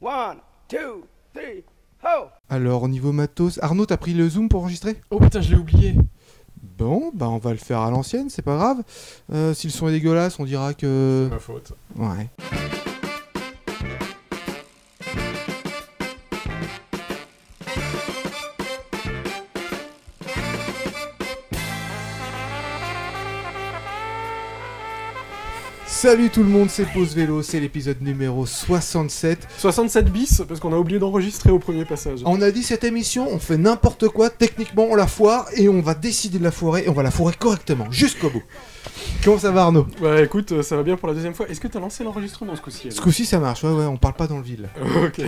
One, two, three, ho! Alors, au niveau matos, Arnaud, t'as pris le zoom pour enregistrer? Oh putain, je l'ai oublié. Bon, bah on va le faire à l'ancienne, c'est pas grave. Euh, si le son est dégueulasse, on dira que... Ma faute. Ouais. Salut tout le monde, c'est Pause Vélo, c'est l'épisode numéro 67. 67 bis, parce qu'on a oublié d'enregistrer au premier passage. On a dit cette émission, on fait n'importe quoi, techniquement on la foire et on va décider de la foirer et on va la foirer correctement, jusqu'au bout. Comment ça va Arnaud? Bah écoute, euh, ça va bien pour la deuxième fois. Est-ce que t'as lancé l'enregistrement ce coup-ci Ce coup-ci ça marche, ouais ouais, on parle pas dans le vide. Ok.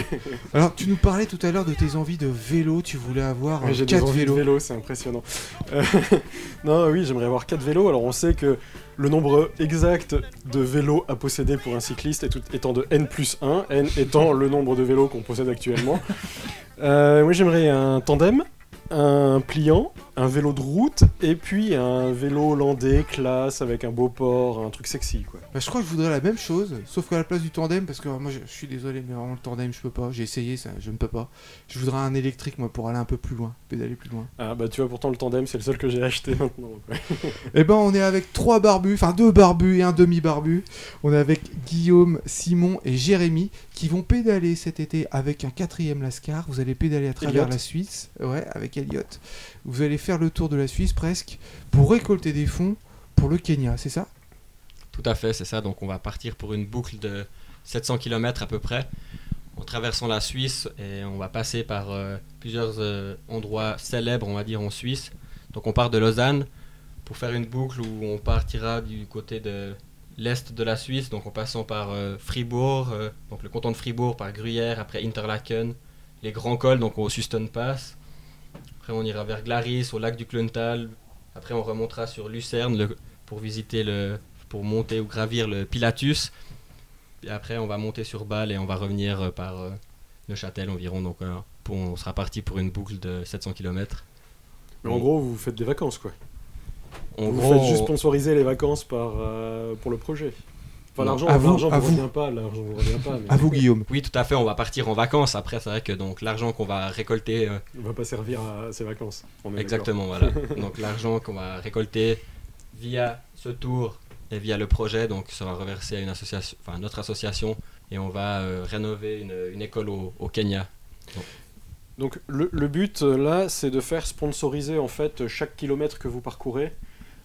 Alors tu nous parlais tout à l'heure de tes envies de vélo, tu voulais avoir Ouais, un J'ai des 4 envies de vélos. vélo, c'est impressionnant. Euh, non, oui, j'aimerais avoir 4 vélos. Alors on sait que le nombre exact de vélos à posséder pour un cycliste est tout- étant de n plus 1, n étant le nombre de vélos qu'on possède actuellement. Euh, moi j'aimerais un tandem, un pliant, un vélo de route et puis un vélo hollandais classe avec un beau port, un truc sexy quoi. Bah, je crois que je voudrais la même chose, sauf qu'à la place du tandem, parce que moi je, je suis désolé, mais vraiment le tandem je peux pas, j'ai essayé ça, je ne peux pas. Je voudrais un électrique moi pour aller un peu plus loin, pédaler plus loin. Ah bah tu vois pourtant le tandem c'est le seul que j'ai acheté maintenant. Et ben on est avec trois barbus, enfin deux barbus et un demi-barbu. On est avec Guillaume, Simon et Jérémy qui vont pédaler cet été avec un quatrième Lascar. Vous allez pédaler à travers Elliot. la Suisse, ouais, avec Elliot. Vous allez faire le tour de la Suisse presque pour récolter des fonds pour le Kenya, c'est ça? Tout à fait, c'est ça. Donc on va partir pour une boucle de 700 km à peu près, en traversant la Suisse et on va passer par euh, plusieurs euh, endroits célèbres, on va dire, en Suisse. Donc on part de Lausanne pour faire une boucle où on partira du côté de l'est de la Suisse, donc en passant par euh, Fribourg, donc le canton de Fribourg, par Gruyère, après Interlaken, les grands cols, donc au Susten Pass. Après on ira vers Glaris, au lac du Kluntal. Après on remontera sur Lucerne le- pour visiter le, pour monter ou gravir le Pilatus. Et après, on va monter sur Bâle et on va revenir euh, par euh, Neuchâtel environ. Donc, euh, pour- on sera parti pour une boucle de 700 km. Mais en gros vous faites des vacances quoi. En vous gros, faites juste on- sponsoriser les vacances par, euh, pour le projet. Enfin, l'argent, À vous, l'argent à vous vous. revient pas, l'argent vous revient pas. Mais À vous Guillaume. oui, tout à fait, on va partir en vacances. Après, c'est vrai que donc l'argent qu'on va récolter, euh, On va pas servir à ces vacances. On est exactement, voilà. donc l'argent qu'on va récolter via ce tour et via le projet, donc sera reversé à une association, enfin notre association, et on va euh, rénover une, une école au, au Kenya. Donc le, le but euh, là, c'est de faire sponsoriser en fait chaque kilomètre que vous parcourez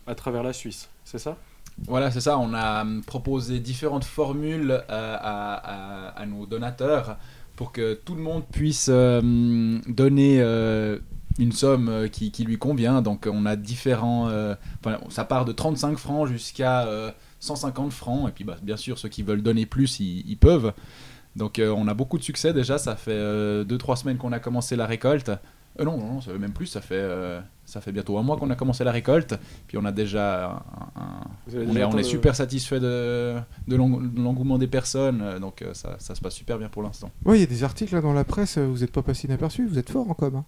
à travers la Suisse. C'est ça? Voilà, c'est ça. On a hum, proposé différentes formules euh, à, nos donateurs pour que tout le monde puisse euh, donner euh, une somme euh, qui, lui convient. Donc, on a différents. euh, enfin, ça part de 35 francs jusqu'à euh, 150 francs. Et puis, bah, bien sûr, ceux qui veulent donner plus, ils, peuvent. Donc, euh, on a beaucoup de succès déjà. Ça fait 2-3 semaines qu'on a commencé la récolte. Euh, non, non, ça fait même plus. Ça fait, euh, ça fait bientôt un mois qu'on a commencé la récolte. Puis, on a déjà un- un, on est, déjà on atteint est le- super satisfait de, de l'eng- de l'engouement des personnes, euh, donc euh, ça, ça se passe super bien pour l'instant. Ouais, il y a des articles là dans la presse, euh, vous êtes pas passé inaperçu, vous êtes fort en com. Hein.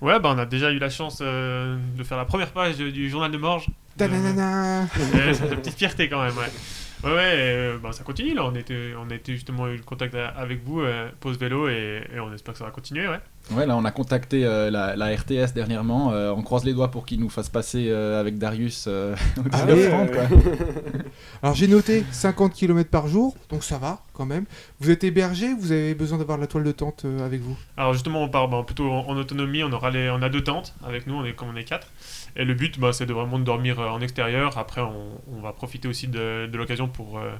Ouais, bah on a déjà eu la chance euh, de faire la première page du, du journal de Morges. Ta-na-na-na. Ouais, c'est une petite fierté quand même, ouais. Ouais, ouais, euh, bah, ça continue là. On était, on a été justement eu le contact avec vous, euh, pause vélo, et, et on espère que ça va continuer, ouais. Ouais, là on a contacté euh, la, la RTS dernièrement, euh, on croise les doigts pour qu'ils nous fassent passer euh, avec Darius euh, au Ah 19 ouais, francs, quoi. Alors j'ai noté 50 km par jour, donc ça va quand même. Vous êtes hébergé, vous avez besoin d'avoir la toile de tente euh, avec vous? Alors justement, on part bah, plutôt en, en autonomie. On aura les, on a deux tentes avec nous, on est comme on est quatre. Et le but, bah, c'est de vraiment de dormir euh, en extérieur. Après, on, on va profiter aussi de, de l'occasion pour euh,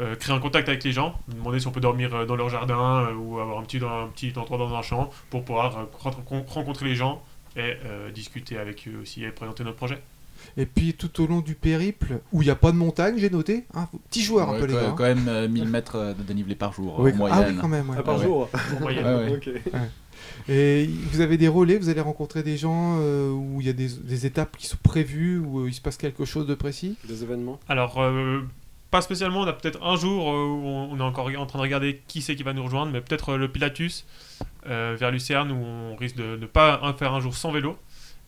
euh, créer un contact avec les gens, demander si on peut dormir dans leur jardin euh, ou avoir un petit, un petit endroit dans un champ pour pouvoir euh, ren- rencontrer les gens et euh, discuter avec eux aussi et présenter notre projet. Et puis tout au long du périple, où il n'y a pas de montagne, j'ai noté, hein, petit joueur un peu les gars. hein. quand même euh, 1000 mètres de dénivelé par jour Oui, en ah moyenne. oui quand même. ouais. Ah, par ouais. jour En moyenne. Ouais, ouais. Ok. Et vous avez des relais, vous allez rencontrer des gens euh, où il y a des, des étapes qui sont prévues, où euh, il se passe quelque chose de précis? Des événements? Alors, euh, pas spécialement, on a peut-être un jour euh, où on est encore en train de regarder qui c'est qui va nous rejoindre, mais peut-être euh, le Pilatus euh, vers Lucerne où on risque de ne pas faire un jour sans vélo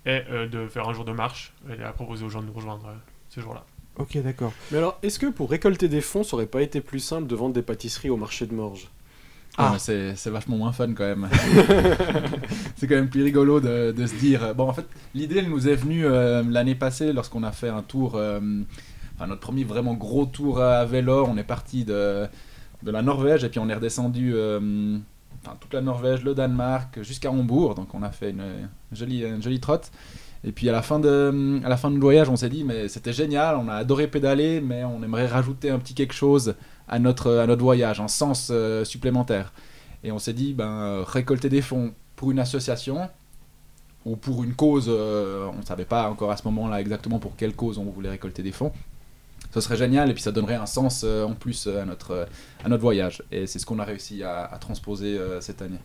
et euh, de faire un jour de marche et à proposer aux gens de nous rejoindre euh, ce jour-là. Ok, d'accord. Mais alors, est-ce que pour récolter des fonds, ça aurait pas été plus simple de vendre des pâtisseries au marché de Morges? Ah, c'est vachement moins fun quand même. c'est quand même plus rigolo de, se dire. euh, Bon, en fait, l'idée elle nous est venue euh, l'année passée lorsqu'on a fait un tour, euh, enfin notre premier vraiment gros tour à vélo. On est parti de, de la Norvège et puis on est redescendu toute la Norvège, le Danemark, jusqu'à Hambourg. Donc on a fait une, jolie, jolie trotte. Et puis à la fin de, à la fin de voyage, on s'est dit, mais c'était génial, on a adoré pédaler, mais on aimerait rajouter un petit quelque chose à notre, à notre voyage, un sens euh, supplémentaire. Et on s'est dit, ben, euh, récolter des fonds pour une association ou pour une cause, euh, on ne savait pas encore à ce moment-là exactement pour quelle cause on voulait récolter des fonds. Ce serait génial et puis ça donnerait un sens en plus à notre, à notre voyage. Et c'est ce qu'on a réussi à, transposer cette année.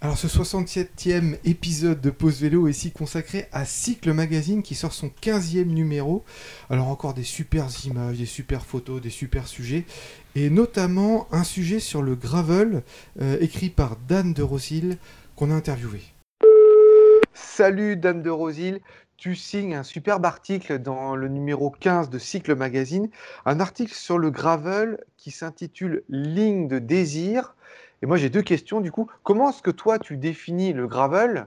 Alors ce 67e épisode de Pause Vélo est ici consacré à Cycle Magazine qui sort son 15e numéro. Alors encore des super images, des super photos, des super sujets. Et notamment un sujet sur le gravel euh, écrit par Dan de Rosil qu'on a interviewé. Salut Dan de Rosil, tu signes un superbe article dans le numéro 15 de Cycle Magazine, un article sur le gravel qui s'intitule Ligne de désir. Et moi j'ai deux questions du coup. Comment est-ce que toi tu définis le gravel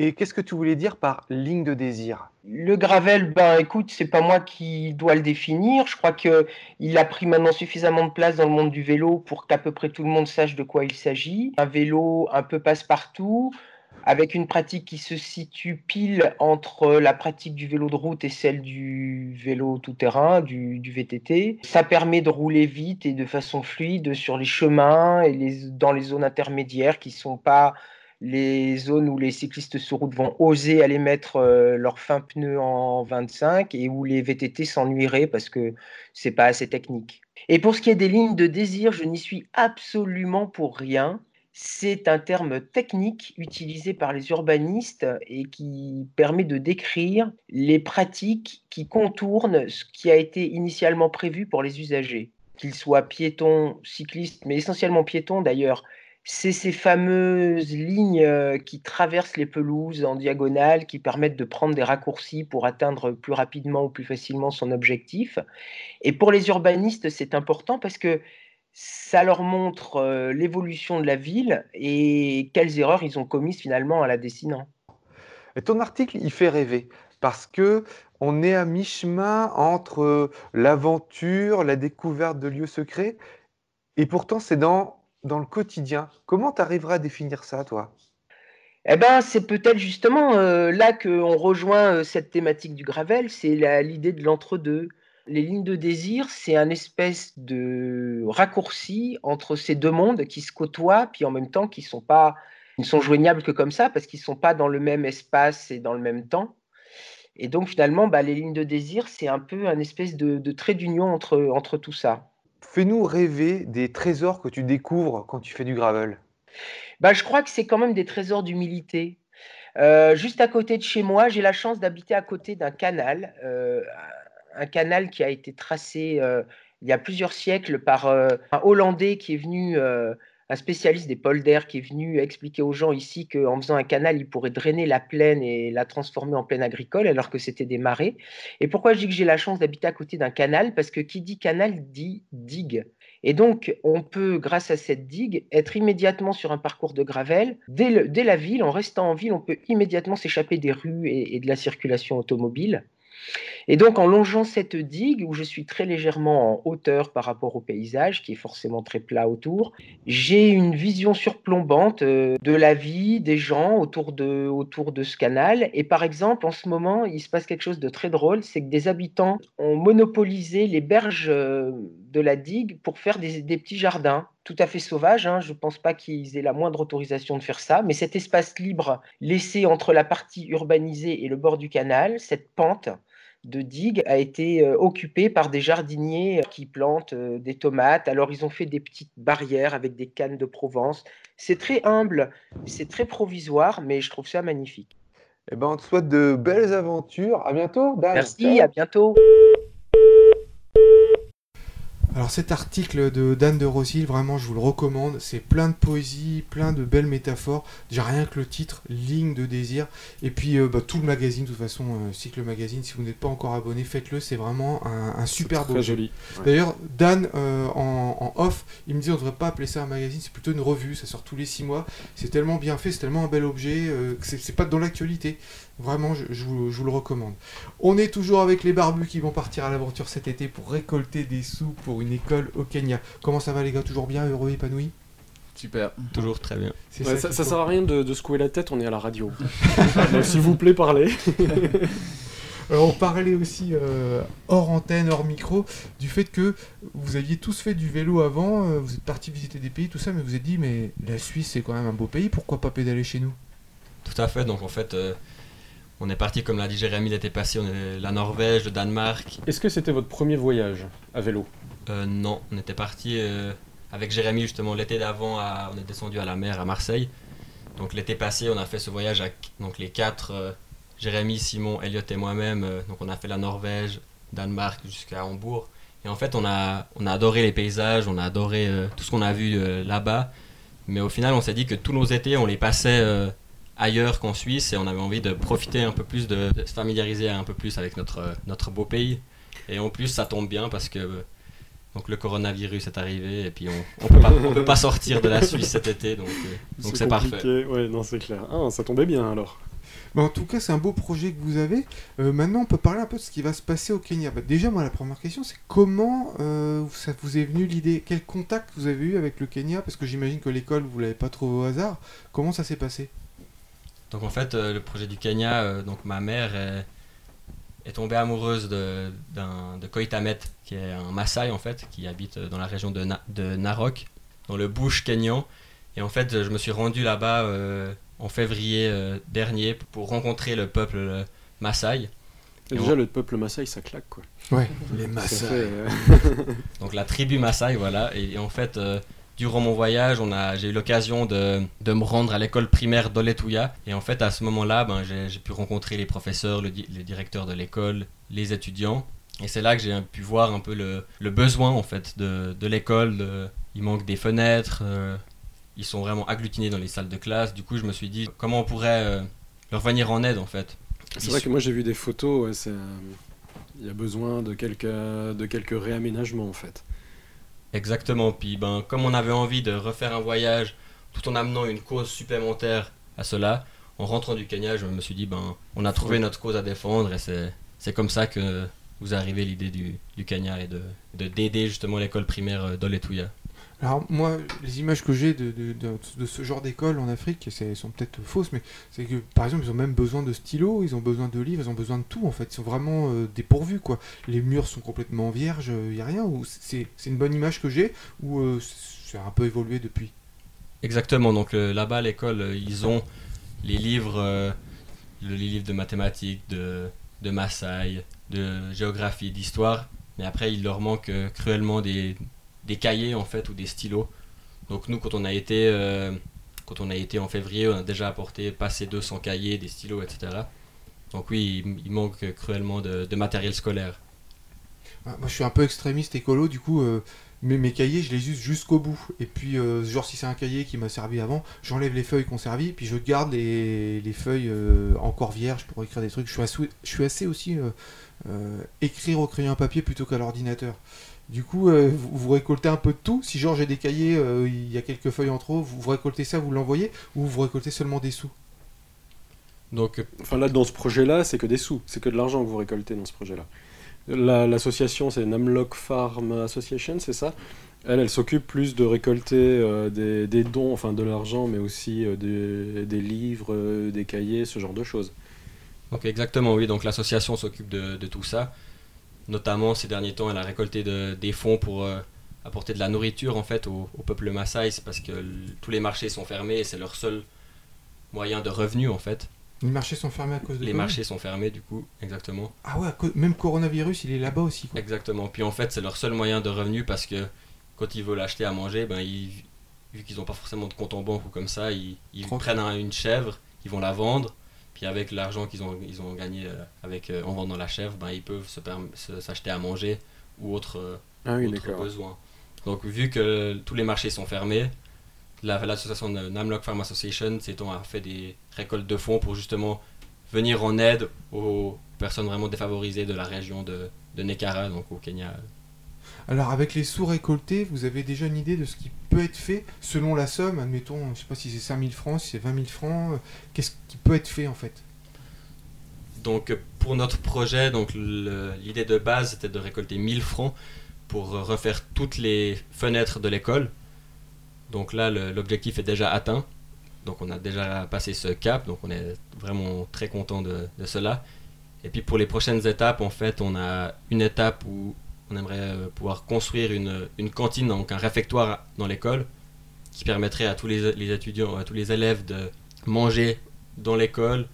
et qu'est-ce que tu voulais dire par ligne de désir? Le gravel, ben écoute, c'est pas moi qui dois le définir. Je crois que il a pris maintenant suffisamment de place dans le monde du vélo pour qu'à peu près tout le monde sache de quoi il s'agit. Un vélo un peu passe-partout, avec une pratique qui se situe pile entre la pratique du vélo de route et celle du vélo tout-terrain, du, du VTT. Ça permet de rouler vite et de façon fluide sur les chemins et dans les zones intermédiaires qui sont pas les zones où les cyclistes sur route vont oser aller mettre euh, leurs fins pneus en 25 et où les VTT s'ennuieraient parce que c'est pas assez technique. Et pour ce qui est des lignes de désir, je n'y suis absolument pour rien. C'est un terme technique utilisé par les urbanistes et qui permet de décrire les pratiques qui contournent ce qui a été initialement prévu pour les usagers, qu'ils soient piétons, cyclistes, mais essentiellement piétons d'ailleurs. C'est ces fameuses lignes euh, qui traversent les pelouses en diagonale, qui permettent de prendre des raccourcis pour atteindre plus rapidement ou plus facilement son objectif. Et pour les urbanistes, c'est important parce que ça leur montre euh, l'évolution de la ville et quelles erreurs ils ont commises finalement en la dessinant. Et ton article, il fait rêver parce que on est à mi-chemin entre l'aventure, la découverte de lieux secrets, et pourtant c'est dans, dans le quotidien. Comment tu arriveras à définir ça, toi? Eh ben, c'est peut-être justement euh, là qu'on rejoint euh, cette thématique du gravel, c'est l'idée de l'entre-deux. Les lignes de désir, c'est un espèce de raccourci entre ces deux mondes qui se côtoient, puis en même temps qui sont pas, ils ne sont joignables que comme ça, parce qu'ils ne sont pas dans le même espace et dans le même temps. Et donc finalement, bah, les lignes de désir, c'est un peu un espèce de, de trait d'union entre, entre tout ça. Fais-nous rêver des trésors que tu découvres quand tu fais du gravel. Bah, je crois que c'est quand même des trésors d'humilité. Euh, juste à côté de chez moi, j'ai la chance d'habiter à côté d'un canal, euh, un canal qui a été tracé euh, il y a plusieurs siècles par euh, un Hollandais qui est venu, euh, un spécialiste des polders, qui est venu expliquer aux gens ici qu'en faisant un canal, il pourrait drainer la plaine et la transformer en plaine agricole, alors que c'était des marais. Et pourquoi je dis que j'ai la chance d'habiter à côté d'un canal? Parce que qui dit canal dit digue. Et donc, on peut, grâce à cette digue, être immédiatement sur un parcours de gravel. Dès, la ville, en restant en ville, on peut immédiatement s'échapper des rues et de la circulation automobile. Et donc, en longeant cette digue, où je suis très légèrement en hauteur par rapport au paysage, qui est forcément très plat autour, j'ai une vision surplombante euh, de la vie des gens autour de, autour de ce canal. Et par exemple, en ce moment, il se passe quelque chose de très drôle, c'est que des habitants ont monopolisé les berges euh, de la digue pour faire des, petits jardins tout à fait sauvages. hein. Je ne pense pas qu'ils aient la moindre autorisation de faire ça, mais cet espace libre laissé entre la partie urbanisée et le bord du canal, cette pente, de digue a été euh, occupé par des jardiniers qui plantent euh, des tomates. Alors ils ont fait des petites barrières avec des cannes de Provence. C'est très humble, c'est très provisoire, mais je trouve ça magnifique. Eh ben, on te souhaite de belles aventures. À bientôt, Dan. Merci, à bientôt. Alors cet article de Dan de Rosil, vraiment je vous le recommande, c'est plein de poésie, plein de belles métaphores, déjà rien que le titre, Ligne de désir, et puis euh, bah, tout le magazine, de toute façon, euh, Cycle Magazine, si vous n'êtes pas encore abonné, faites-le, c'est vraiment un, un super beau Très joli. Ouais. D'ailleurs, Dan, euh, en, en off, il me dit on devrait pas appeler ça un magazine, c'est plutôt une revue, ça sort tous les six mois, c'est tellement bien fait, c'est tellement un bel objet, que c'est pas dans l'actualité. Vraiment, je, je vous, je vous le recommande. On est toujours avec les barbus qui vont partir à l'aventure cet été pour récolter des sous pour une école au Kenya. Comment ça va les gars? Toujours bien, heureux, épanoui? Super. Toujours très bien. Ouais, ça, ça sert à rien de, de secouer la tête, on est à la radio. Donc, S'il vous plaît, parlez. Alors, on parlait aussi euh, hors antenne, hors micro, du fait que vous aviez tous fait du vélo avant, euh, vous êtes partis visiter des pays, tout ça, mais vous vous êtes dit, mais la Suisse c'est quand même un beau pays, pourquoi pas pédaler chez nous? Tout à fait. Donc en fait, euh, on est parti, comme l'a dit Jérémy l'été passé, on est la Norvège, le Danemark. Est-ce que c'était votre premier voyage à vélo? Euh, non, on était parti euh, avec Jérémy justement l'été d'avant. On est descendu à la mer à Marseille. Donc l'été passé, on a fait ce voyage avec donc les quatre, euh, Jérémy, Simon, Elliot et moi-même. donc on a fait la Norvège, Danemark jusqu'à Hambourg. Et en fait, on a, on a adoré les paysages, on a adoré tout ce qu'on a vu là-bas. Mais au final, on s'est dit que tous nos étés, on les passait ailleurs qu'en Suisse et on avait envie de profiter un peu plus, de, de se familiariser un peu plus avec notre, notre beau pays. Et en plus, ça tombe bien parce que euh, donc le coronavirus est arrivé et puis on on peut pas, on peut pas sortir de la Suisse cet été, donc euh, donc c'est parfait. compliqué. Ouais, non, c'est clair. Ah, ça tombait bien alors. Bah, en tout cas, c'est un beau projet que vous avez. Euh, maintenant, on peut parler un peu de ce qui va se passer au Kenya. Bah, déjà, moi, la première question, c'est comment euh, ça vous est venu l'idée? Quel contact vous avez eu avec le Kenya? Parce que j'imagine que l'école, vous l'avez pas trouvé au hasard. Comment ça s'est passé? Donc en fait, euh, le projet du Kenya, euh, donc ma mère est, est tombée amoureuse de, d'un, de Koitamet, qui est un Maasai en fait, qui habite euh, dans la région de, Na- de Narok, dans le bush kenyan. Et en fait, je me suis rendu là-bas euh, en février euh, dernier pour rencontrer le peuple euh, Maasai. Et Et déjà, on- le peuple Maasai, ça claque quoi. Ouais, les fait, euh, donc la tribu Maasai, voilà. Et, et en fait, euh, durant mon voyage, on a, j'ai eu l'occasion de, de me rendre à l'école primaire d'Oletuya. Et en fait, à ce moment-là, ben, j'ai, pu rencontrer les professeurs, le, les directeurs de l'école, les étudiants. Et c'est là que j'ai pu voir un peu le, le besoin en fait de, de l'école. il manque des fenêtres, euh, ils sont vraiment agglutinés dans les salles de classe. Du coup, je me suis dit comment on pourrait euh, leur venir en aide en fait? C'est vrai que moi j'ai vu des photos, ouais, c'est, euh, il y a besoin de quelques, de quelques réaménagements en fait. Exactement. Puis ben, comme on avait envie de refaire un voyage tout en amenant une cause supplémentaire à cela, en rentrant du Kenya, je me suis dit ben, on a trouvé notre cause à défendre et c'est, comme ça que vous arrivez l'idée du, du Kenya et de, de d'aider justement l'école primaire euh, d'Oletuya. Alors moi, les images que j'ai de, de, de- ce genre d'école en Afrique, c'est- sont peut-être fausses, mais c'est que par exemple, ils ont même besoin de stylos, ils ont besoin de livres, ils ont besoin de tout en fait. Ils sont vraiment euh, dépourvus quoi. Les murs sont complètement vierges, il n'y a rien. C'est une bonne image que j'ai, ou euh, c'est un peu évolué depuis. Exactement. Donc euh, là-bas à l'école, euh, ils ont les livres, euh, le- les livres de mathématiques, de, de Maasai, de géographie, d'histoire. Mais après, il leur manque euh, cruellement des, des cahiers en fait ou des stylos. Donc nous, quand on a été, euh, quand on a été en février, on a déjà apporté passé 200 cahiers, des stylos, etc. Donc oui, il, manque cruellement de, matériel scolaire. Ah, Moi, je suis un peu extrémiste écolo, du coup, euh, mes, mes cahiers, je les use jusqu'au bout. Et puis, euh, genre, si c'est un cahier qui m'a servi avant, j'enlève les feuilles qu'on servi, puis je garde les, les feuilles euh, encore vierges pour écrire des trucs. Je suis assez, aussi écrire au crayon papier plutôt qu'à l'ordinateur. Du coup, euh, vous, vous récoltez un peu de tout. Si genre j'ai des cahiers, euh, il y a quelques feuilles en trop, vous, vous récoltez ça, vous l'envoyez, ou vous récoltez seulement des sous? Donc Enfin là, dans ce projet-là, c'est que des sous, c'est que de l'argent que vous récoltez dans ce projet-là. La- L'association, c'est Namlock Farm Association, c'est ça? Elle, elle s'occupe plus de récolter euh, des, des dons, enfin de l'argent, mais aussi euh, des, des livres, euh, des cahiers, ce genre de choses. Donc exactement, oui. Donc l'association s'occupe de, de tout ça. Notamment ces derniers temps, elle a récolté de- des fonds pour euh, apporter de la nourriture en fait au, au peuple Maasai. C'est parce que tous les marchés sont fermés et c'est leur seul moyen de revenu en fait. Les marchés sont fermés à cause de Les marchés sont fermés du coup, exactement. Ah ouais, même coronavirus, il est là-bas aussi. Quoi. Exactement. Puis en fait, c'est leur seul moyen de revenu parce que quand ils veulent acheter à manger, ben ils, vu qu'ils n'ont pas forcément de compte en banque ou comme ça, ils, ils prennent un- une chèvre, ils vont la vendre. Puis avec l'argent qu'ils ont, ils ont gagné euh, avec, euh, en vendant la chèvre, ben, ils peuvent se perm- se- s'acheter à manger ou autre, euh, Ah oui, d'accord. besoins. Donc vu que tous les marchés sont fermés, la- l'association de Namlock Farm Association s'étant a fait des récoltes de fonds pour justement venir en aide aux personnes vraiment défavorisées de la région de, de Nekara, donc au Kenya. Alors avec les sous récoltés, vous avez déjà une idée de ce qui peut être fait selon la somme, admettons, je sais pas si c'est 5000 francs, si c'est 20 000 francs, euh, qu'est-ce qui peut être fait en fait? Donc pour notre projet, donc l'idée de base c'était de récolter 1000 francs pour refaire toutes les fenêtres de l'école. Donc là l'objectif est déjà atteint. Donc on a déjà passé ce cap, donc on est vraiment très content de, de cela. Et puis pour les prochaines étapes, en fait, on a une étape où on aimerait euh, pouvoir construire une, une cantine, donc un réfectoire dans l'école, qui permettrait à tous les, étudiants, à tous les élèves de manger dans l'école,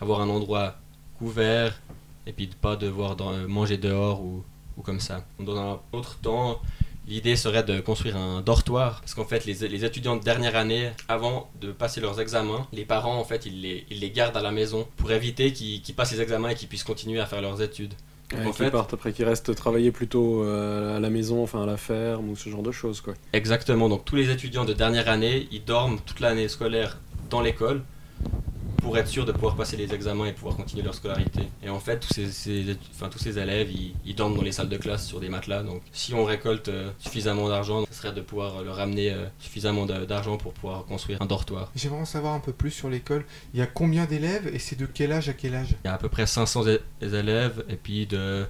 avoir un endroit couvert, et puis de pas devoir euh, manger dehors ou, ou comme ça. Dans un autre temps, l'idée serait de construire un dortoir, parce qu'en fait, les, étudiants de dernière année, avant de passer leurs examens, les parents, en fait, ils les, ils les gardent à la maison pour éviter qu'ils passent les examens et qu'ils puissent continuer à faire leurs études. Ouais, en qui fait- partent après, qui restent travailler plutôt euh, à la maison, enfin à la ferme ou ce genre de choses, quoi. Exactement, donc tous les étudiants de dernière année, ils dorment toute l'année scolaire dans l'école pour être sûr de pouvoir passer les examens et pouvoir continuer leur scolarité. Et en fait, tous ces, enfin, tous ces élèves, ils, ils dorment dans les salles de classe sur des matelas. Donc si on récolte euh, suffisamment d'argent, ce serait de pouvoir leur ramener euh, suffisamment d'argent pour pouvoir construire un dortoir. J'aimerais en savoir un peu plus sur l'école. Il y a combien d'élèves et c'est de quel âge à quel âge? Il y a à peu près 500 é- élèves et puis de,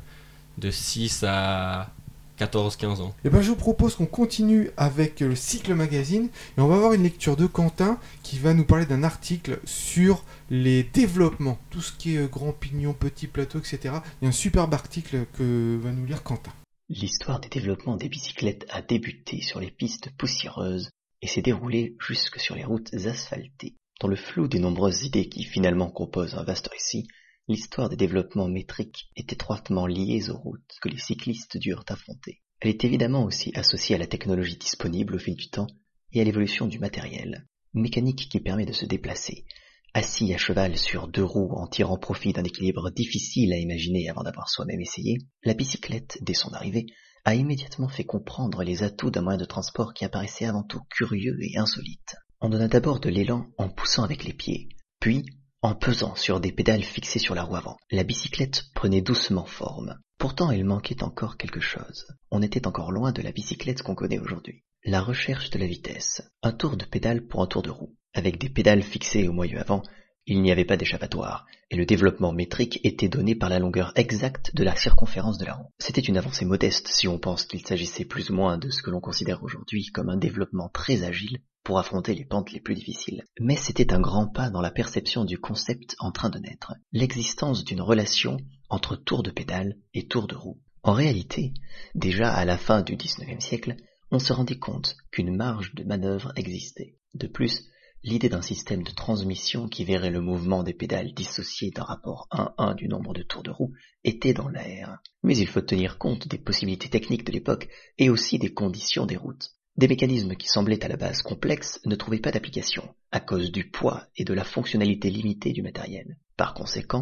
de 6 à 14-15 ans. Eh ben, je vous propose qu'on continue avec le cycle magazine et on va avoir une lecture de Quentin qui va nous parler d'un article sur les développements, tout ce qui est euh, grand pignon, petit plateau, etc. Il y a un superbe article que va nous lire Quentin. L'histoire des développements des bicyclettes a débuté sur les pistes poussiéreuses et s'est déroulée jusque sur les routes asphaltées. Dans le flou des nombreuses idées qui finalement composent un vaste récit, l'histoire des développements métriques est étroitement liée aux routes que les cyclistes durent affronter. Elle est évidemment aussi associée à la technologie disponible au fil du temps et à l'évolution du matériel, mécanique qui permet de se déplacer, assis à cheval sur deux roues en tirant profit d'un équilibre difficile à imaginer avant d'avoir soi-même essayé, la bicyclette, dès son arrivée, a immédiatement fait comprendre les atouts d'un moyen de transport qui apparaissait avant tout curieux et insolite. On donna d'abord de l'élan en poussant avec les pieds, puis en pesant sur des pédales fixées sur la roue avant. La bicyclette prenait doucement forme. Pourtant, il manquait encore quelque chose. On était encore loin de la bicyclette qu'on connaît aujourd'hui. La recherche de la vitesse. Un tour de pédale pour un tour de roue. Avec des pédales fixées au moyeu avant, il n'y avait pas d'échappatoire, et le développement métrique était donné par la longueur exacte de la circonférence de la roue. C'était une avancée modeste si on pense qu'il s'agissait plus ou moins de ce que l'on considère aujourd'hui comme un développement très agile pour affronter les pentes les plus difficiles. Mais c'était un grand pas dans la perception du concept en train de naître, l'existence d'une relation entre tour de pédale et tour de roue. En réalité, déjà à la fin du XIXe siècle, on se rendait compte qu'une marge de manœuvre existait. De plus, l'idée d'un système de transmission qui verrait le mouvement des pédales dissocié d'un rapport 1-1 du nombre de tours de roue était dans l'air. Mais il faut tenir compte des possibilités techniques de l'époque et aussi des conditions des routes. Des mécanismes qui semblaient à la base complexes ne trouvaient pas d'application, à cause du poids et de la fonctionnalité limitée du matériel. Par conséquent,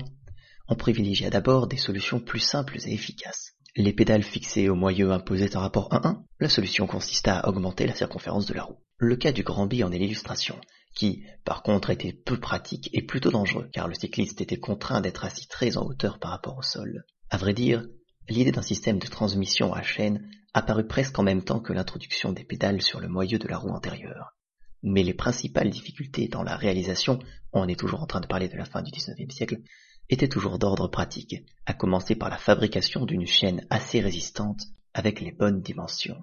on privilégia d'abord des solutions plus simples et efficaces. Les pédales fixées au moyeu imposaient un rapport 1-1, la solution consista à augmenter la circonférence de la roue. Le cas du grand bi en est l'illustration, qui, par contre, était peu pratique et plutôt dangereux, car le cycliste était contraint d'être assis très en hauteur par rapport au sol. À vrai dire, l'idée d'un système de transmission à chaîne apparut presque en même temps que l'introduction des pédales sur le moyeu de la roue antérieure. Mais les principales difficultés dans la réalisation, on est toujours en train de parler de la fin du XIXe siècle, étaient toujours d'ordre pratique, à commencer par la fabrication d'une chaîne assez résistante avec les bonnes dimensions.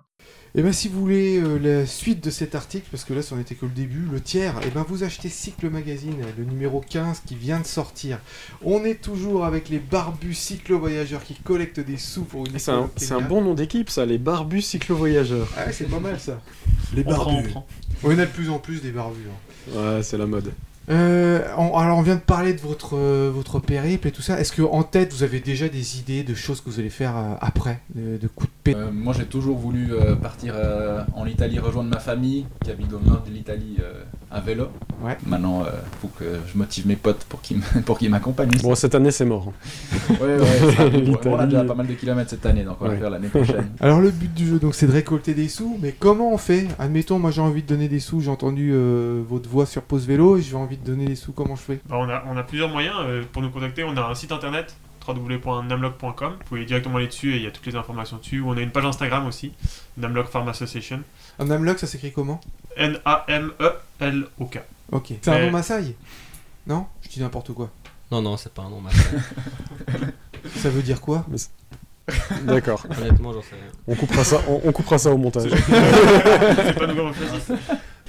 Et ben si vous voulez euh, la suite de cet article, parce que là ça n'était que le début, le tiers, et ben vous achetez Cycle Magazine, le numéro 15 qui vient de sortir. On est toujours avec les barbus cyclo-voyageurs qui collectent des sous pour une C'est un, bon nom d'équipe, ça, les barbus cyclo-voyageurs. Ah ouais, c'est pas mal ça. Les On prend, on barbus. prend. On en a de plus en plus des barbus. hein. Ouais, c'est la mode. Euh, on- alors on vient de parler de votre, euh, votre périple et tout ça. Est-ce que en tête vous avez déjà des idées de choses que vous allez faire euh, après, de, de coups de paix Euh, moi, j'ai toujours voulu euh, partir euh, en Italie, rejoindre ma famille qui habite au nord de l'Italie, euh, un vélo. Ouais. Maintenant, il faut que je motive mes potes pour qu'ils m'accompagnent. Bon, cette année, c'est mort. Ouais, ouais, ça on a déjà pas mal de kilomètres cette année, donc on va Ouais. le faire l'année prochaine. Alors le but du jeu, donc, c'est de récolter des sous, mais comment on fait? Admettons, moi j'ai envie de donner des sous, j'ai entendu euh, votre voix sur Pause Vélo, et j'ai envie de donner des sous, comment je fais Bah, on, a, on a plusieurs moyens euh, pour nous contacter. On a un site internet www.namlock.com. Vous pouvez directement aller dessus et il y a toutes les informations dessus. On a une page Instagram aussi, Namlock Farm Association. Un Amlock, ça s'écrit comment N-A-M-E-L-O-K. Ok. C'est un nom Maasai? Non? Je dis n'importe quoi. Non, non, c'est pas un nom, Maasai. Ça veut dire quoi? D'accord. Honnêtement, j'en sais rien. On coupera ça, on, on coupera ça au montage. C'est pas.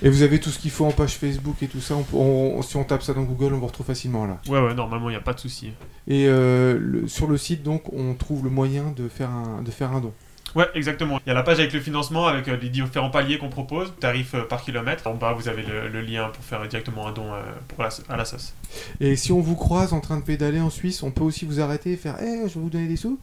Et vous avez tout ce qu'il faut en page Facebook et tout ça, on on- si on tape ça dans Google, on vous retrouve facilement là. Ouais, ouais, normalement, il n'y a pas de souci. Et euh, le- sur le site, donc, on trouve le moyen de faire un, de faire un don. Ouais, exactement. Il y a la page avec le financement, avec euh, les différents paliers qu'on propose, tarif euh, par kilomètre. En bas, vous avez le, le lien pour faire directement un don euh, pour la, à la sauce. Et si on vous croise en train de pédaler en Suisse, on peut aussi vous arrêter et faire Eh, je vais vous donner des sous?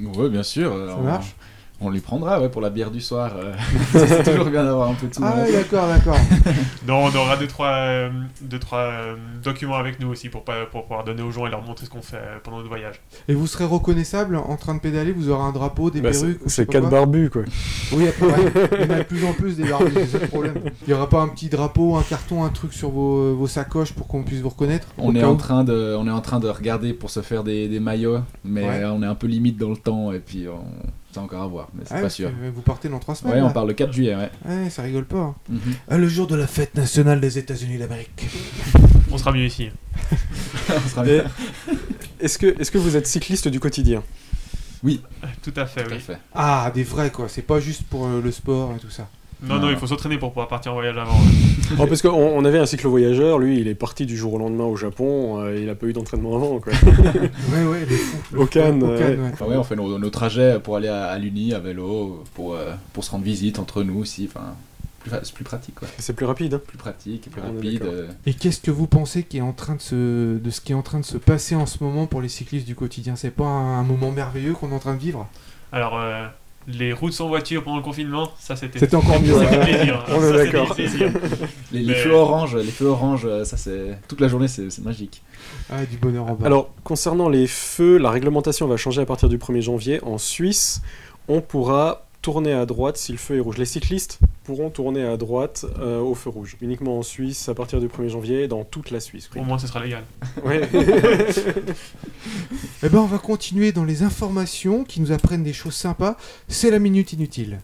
Ouais, bien sûr. Ça on, marche? On lui prendra, ouais, pour la bière du soir. euh. c'est toujours bien d'avoir un peu de. Ah, ouais, d'accord, d'accord. Non, on aura deux, trois, euh, deux, trois euh, documents avec nous aussi pour, pas, pour pouvoir donner aux gens et leur montrer ce qu'on fait euh, pendant notre voyage. Et vous serez reconnaissable en train de pédaler, vous aurez un drapeau, des Bah, c'est perruques. c'est quatre quoi. barbus, quoi. Oui, après, ouais. il y en a de plus en plus des barbus, c'est ça le problème. Il n'y aura pas un petit drapeau, un carton, un truc sur vos, vos sacoches pour qu'on puisse vous reconnaître On est, en train de, on est en train de regarder pour se faire des, des maillots, mais Ouais. on est un peu limite dans le temps et puis on... c'est encore à voir, mais c'est Ah, pas sûr. Vous partez dans trois semaines Ouais, on parle le 4 juillet, ouais. Ouais, ça rigole pas. hein. Mhm. Ah, le jour de la fête nationale des États-Unis d'Amérique. On sera mieux ici. On sera bien. Est-ce que, est que vous êtes cycliste du quotidien? Tout à fait, Tout à oui. fait. Ah, des vrais quoi, c'est pas juste pour euh, le sport et tout ça. Non, non, il faut s'entraîner pour pouvoir partir en voyage avant. ouais. Oh, Parce qu'on on avait un cyclo-voyageur, lui, il est parti du jour au lendemain au Japon, euh, il a pas eu d'entraînement avant, quoi. Ouais, ouais, fous. Au Cannes, Au ouais. Cannes, ouais. Enfin, ouais, on fait nos, nos trajets pour aller à, à l'Uni à vélo, pour, euh, pour se rendre visite entre nous aussi. Enfin, c'est plus pratique, quoi. C'est plus rapide. hein. Plus pratique, plus On est rapide. euh. Et qu'est-ce que vous pensez qui est en train de se, de ce qui est en train de se passer en ce moment pour les cyclistes du quotidien? C'est pas un, un moment merveilleux qu'on est en train de vivre? Alors, euh, les routes sans voiture pendant le confinement, ça c'était. C'était encore mieux. Ça, ouais. fait plaisir. On est d'accord. Les, les Mais- feux orange, les feux orange, euh, ça c'est toute la journée, c'est c'est magique. Ah, du bonheur en bas. Alors, concernant les feux, la réglementation va changer à partir du 1er janvier. En Suisse, on pourra tourner à droite si le feu est rouge. Les cyclistes pourront tourner à droite euh, au feu rouge. Uniquement en Suisse à partir du 1er janvier, dans toute la Suisse. oui. Au moins, ce sera légal. Ouais. Eh ben, on va continuer dans les informations qui nous apprennent des choses sympas. C'est la minute inutile.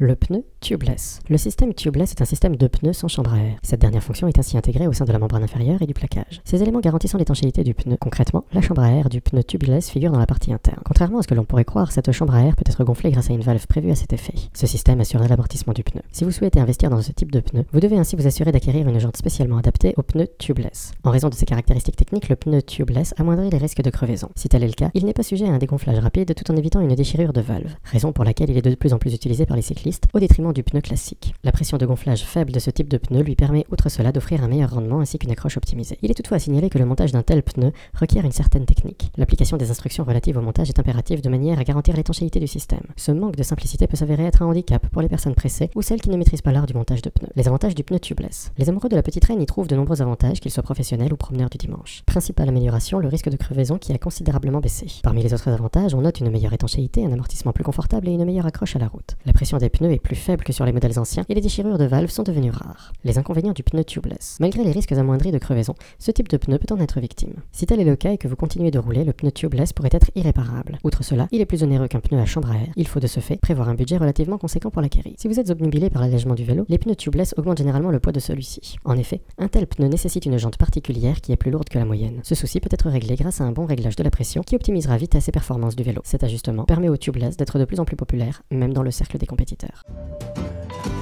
Le pneu tubeless. Le système tubeless est un système de pneus sans chambre à air. Cette dernière fonction est ainsi intégrée au sein de la membrane inférieure et du plaquage. Ces éléments garantissant l'étanchéité du pneu. Concrètement, la chambre à air du pneu tubeless figure dans la partie interne. Contrairement à ce que l'on pourrait croire, cette chambre à air peut être gonflée grâce à une valve prévue à cet effet. Ce système assure l'amortissement du pneu. Si vous souhaitez investir dans ce type de pneu, vous devez ainsi vous assurer d'acquérir une jante spécialement adaptée au pneu tubeless. En raison de ses caractéristiques techniques, le pneu tubeless amoindrit les risques de crevaison. Si tel est le cas, il n'est pas sujet à un dégonflage rapide tout en évitant une déchirure de valve, raison pour laquelle il est de plus en plus utilisé par les cyclistes au détriment du pneu classique. La pression de gonflage faible de ce type de pneu lui permet, outre cela, d'offrir un meilleur rendement ainsi qu'une accroche optimisée. Il est toutefois à signaler que le montage d'un tel pneu requiert une certaine technique. L'application des instructions relatives au montage est impérative de manière à garantir l'étanchéité du système. Ce manque de simplicité peut s'avérer être un handicap pour les personnes pressées ou celles qui ne maîtrisent pas l'art du montage de pneus. Les avantages du pneu tubeless. Les amoureux de la petite reine y trouvent de nombreux avantages, qu'ils soient professionnels ou promeneurs du dimanche. Principale amélioration, le risque de crevaison qui a considérablement baissé. Parmi les autres avantages, on note une meilleure étanchéité, un amortissement plus confortable et une meilleure accroche à la route. La pression des pneus est plus faible que sur les modèles anciens et les déchirures de valves sont devenues rares. Les inconvénients du pneu tubeless. Malgré les risques amoindris de crevaison, ce type de pneu peut en être victime. Si tel est le cas et que vous continuez de rouler, le pneu tubeless pourrait être irréparable. Outre cela, il est plus onéreux qu'un pneu à chambre à air. Il faut de ce fait prévoir un budget relativement conséquent pour l'acquérir. Si vous êtes obnubilé par l'allègement du vélo, les pneus tubeless augmentent généralement le poids de celui-ci. En effet, un tel pneu nécessite une jante particulière qui est plus lourde que la moyenne. Ce souci peut être réglé grâce à un bon réglage de la pression qui optimisera vitesse et performance du vélo. Cet ajustement permet au tubeless d'être de plus en plus populaire, même dans le cercle des compétiteurs.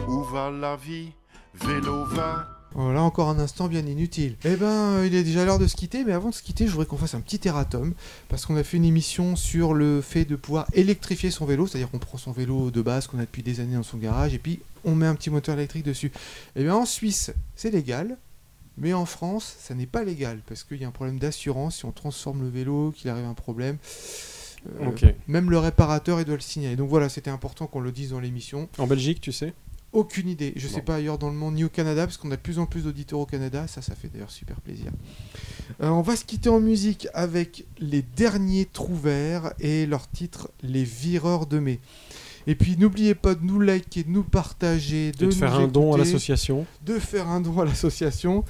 Où va la vie? Vélo va. Voilà encore un instant bien inutile. Eh ben, euh, il est déjà l'heure de se quitter, mais avant de se quitter, je voudrais qu'on fasse un petit erratum, parce qu'on a fait une émission sur le fait de pouvoir électrifier son vélo, c'est-à-dire qu'on prend son vélo de base qu'on a depuis des années dans son garage, et puis on met un petit moteur électrique dessus. Eh bien, en Suisse, c'est légal, mais en France, ça n'est pas légal, parce qu'il y a un problème d'assurance, si on transforme le vélo, qu'il arrive un problème, Euh, Ok. Même le réparateur, il doit le signaler. Donc voilà, c'était important qu'on le dise dans l'émission. En Belgique, tu sais Aucune idée. Je sais Bon. pas ailleurs dans le monde, ni au Canada, parce qu'on a de plus en plus d'auditeurs au Canada. Ça, ça fait d'ailleurs super plaisir. Euh, on va se quitter en musique avec les derniers trous verts et leur titre Les Vireurs de mai. Et puis n'oubliez pas de nous liker, de nous partager, De de, te nous faire un don à l'association. de faire un don à l'association.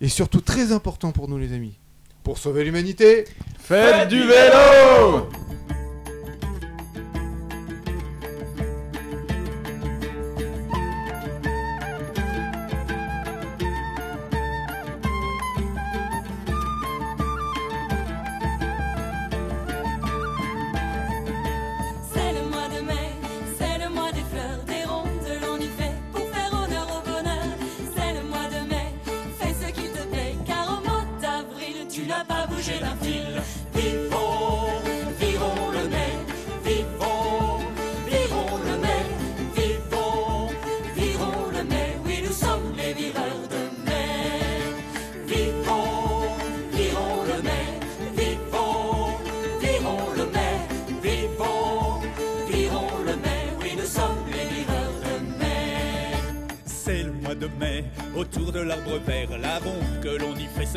Et surtout, très important pour nous, les amis, pour sauver l'humanité, Faites du vélo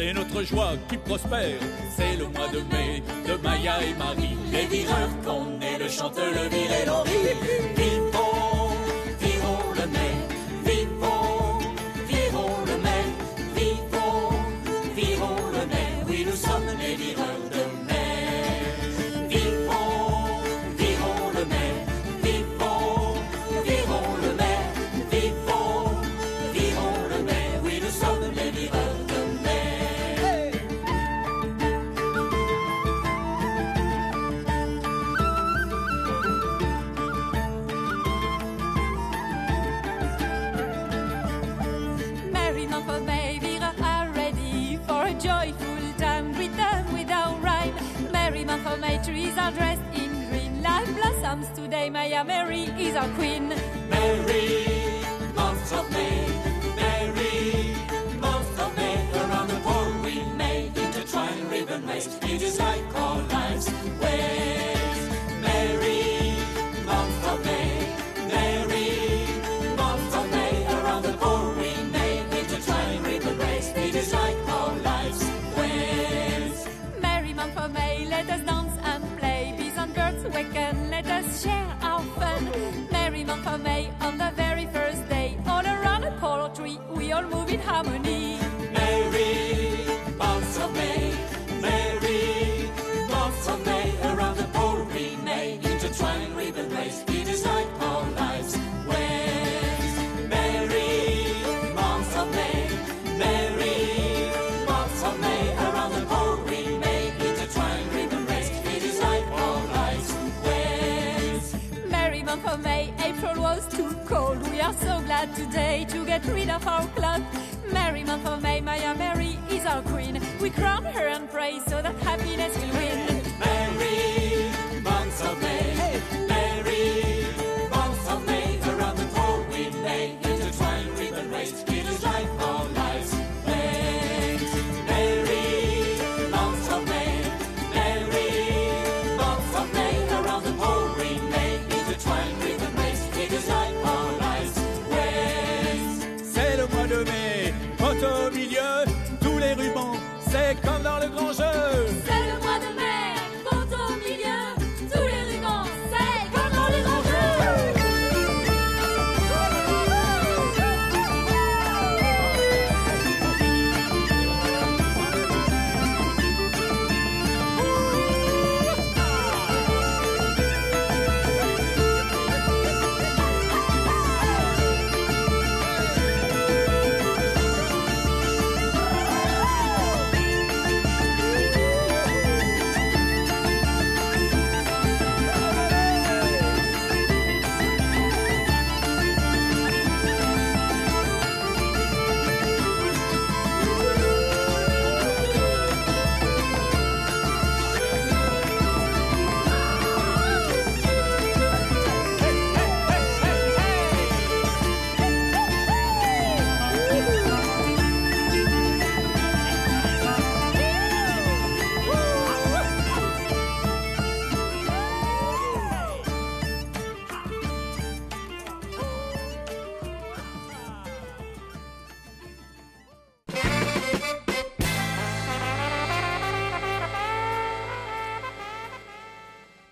c'est notre joie qui prospère. C'est le mois de mai, de Maya et Marie, Les vireurs qu'on est, le chante, le et l'on today, Maya Mary is our queen. Mary, month of May, merry month of May. Around the pole we may intertwine ribbon race. It is like our May, on the very first day, all around coral tree, we all move in harmony. Are so glad today to get rid of our cloud. Merry month of May, Maya Mary is our queen. We crown her and pray so that happiness will win.